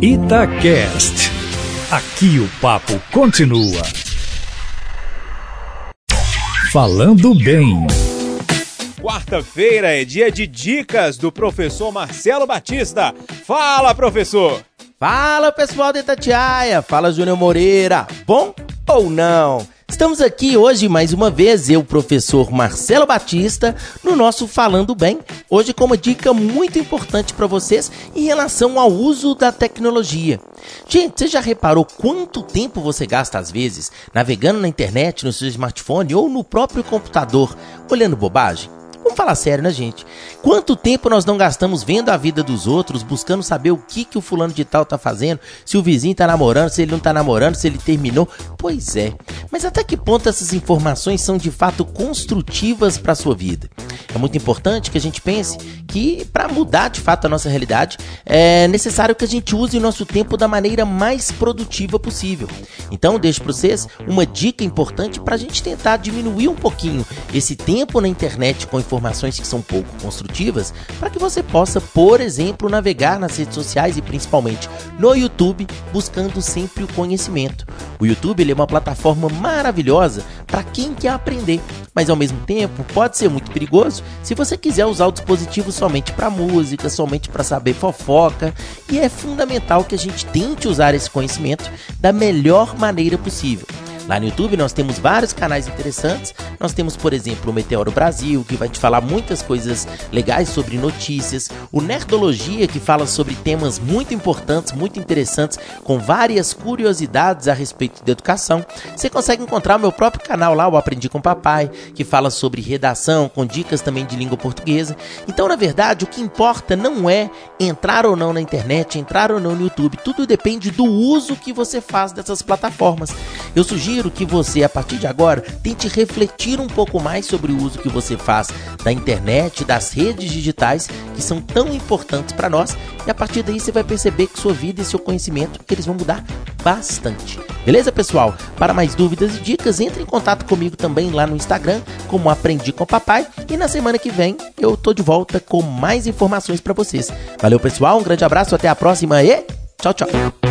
Itacast. Aqui o papo continua. Falando bem. Quarta-feira é dia de dicas do professor Marcelo Batista. Fala, professor! Fala, pessoal da Itatiaia! Fala, Júnior Moreira! Bom ou não? Estamos aqui hoje mais uma vez, eu, professor Marcelo Batista, no nosso Falando Bem. Hoje com uma dica muito importante para vocês em relação ao uso da tecnologia. Gente, você já reparou quanto tempo você gasta às vezes navegando na internet, no seu smartphone ou no próprio computador, olhando bobagem? Vamos falar sério, né, gente? Quanto tempo nós não gastamos vendo a vida dos outros, buscando saber o que, que o fulano de tal tá fazendo, se o vizinho tá namorando, se ele não tá namorando, se ele terminou? Pois é. Mas até que ponto essas informações são de fato construtivas para sua vida? É muito importante que a gente pense que para mudar de fato a nossa realidade é necessário que a gente use o nosso tempo da maneira mais produtiva possível. Então, deixo para vocês uma dica importante para a gente tentar diminuir um pouquinho esse tempo na internet com informações que são pouco construtivas, para que você possa, por exemplo, navegar nas redes sociais e principalmente no YouTube, buscando sempre o conhecimento. O YouTube é uma plataforma maravilhosa para quem quer aprender, mas ao mesmo tempo pode ser muito perigoso se você quiser usar o dispositivo somente para música, somente para saber fofoca, e é fundamental que a gente tente usar esse conhecimento da melhor maneira possível. Lá no YouTube nós temos vários canais interessantes. Nós temos, por exemplo, o Meteoro Brasil, que vai te falar muitas coisas legais sobre notícias. O Nerdologia, que fala sobre temas muito importantes, muito interessantes, com várias curiosidades a respeito de educação. Você consegue encontrar o meu próprio canal lá, o Aprendi com Papai, que fala sobre redação, com dicas também de língua portuguesa. Então, na verdade, o que importa não é entrar ou não na internet, entrar ou não no YouTube. Tudo depende do uso que você faz dessas plataformas. Eu sugiro sugiro que você, a partir de agora, tente refletir um pouco mais sobre o uso que você faz da internet, das redes digitais, que são tão importantes para nós, e a partir daí você vai perceber que sua vida e seu conhecimento eles vão mudar bastante. Beleza, pessoal? Para mais dúvidas e dicas, entre em contato comigo também lá no Instagram, como Aprendi com Papai, e na semana que vem eu tô de volta com mais informações para vocês. Valeu, pessoal, um grande abraço, até a próxima e tchau, tchau.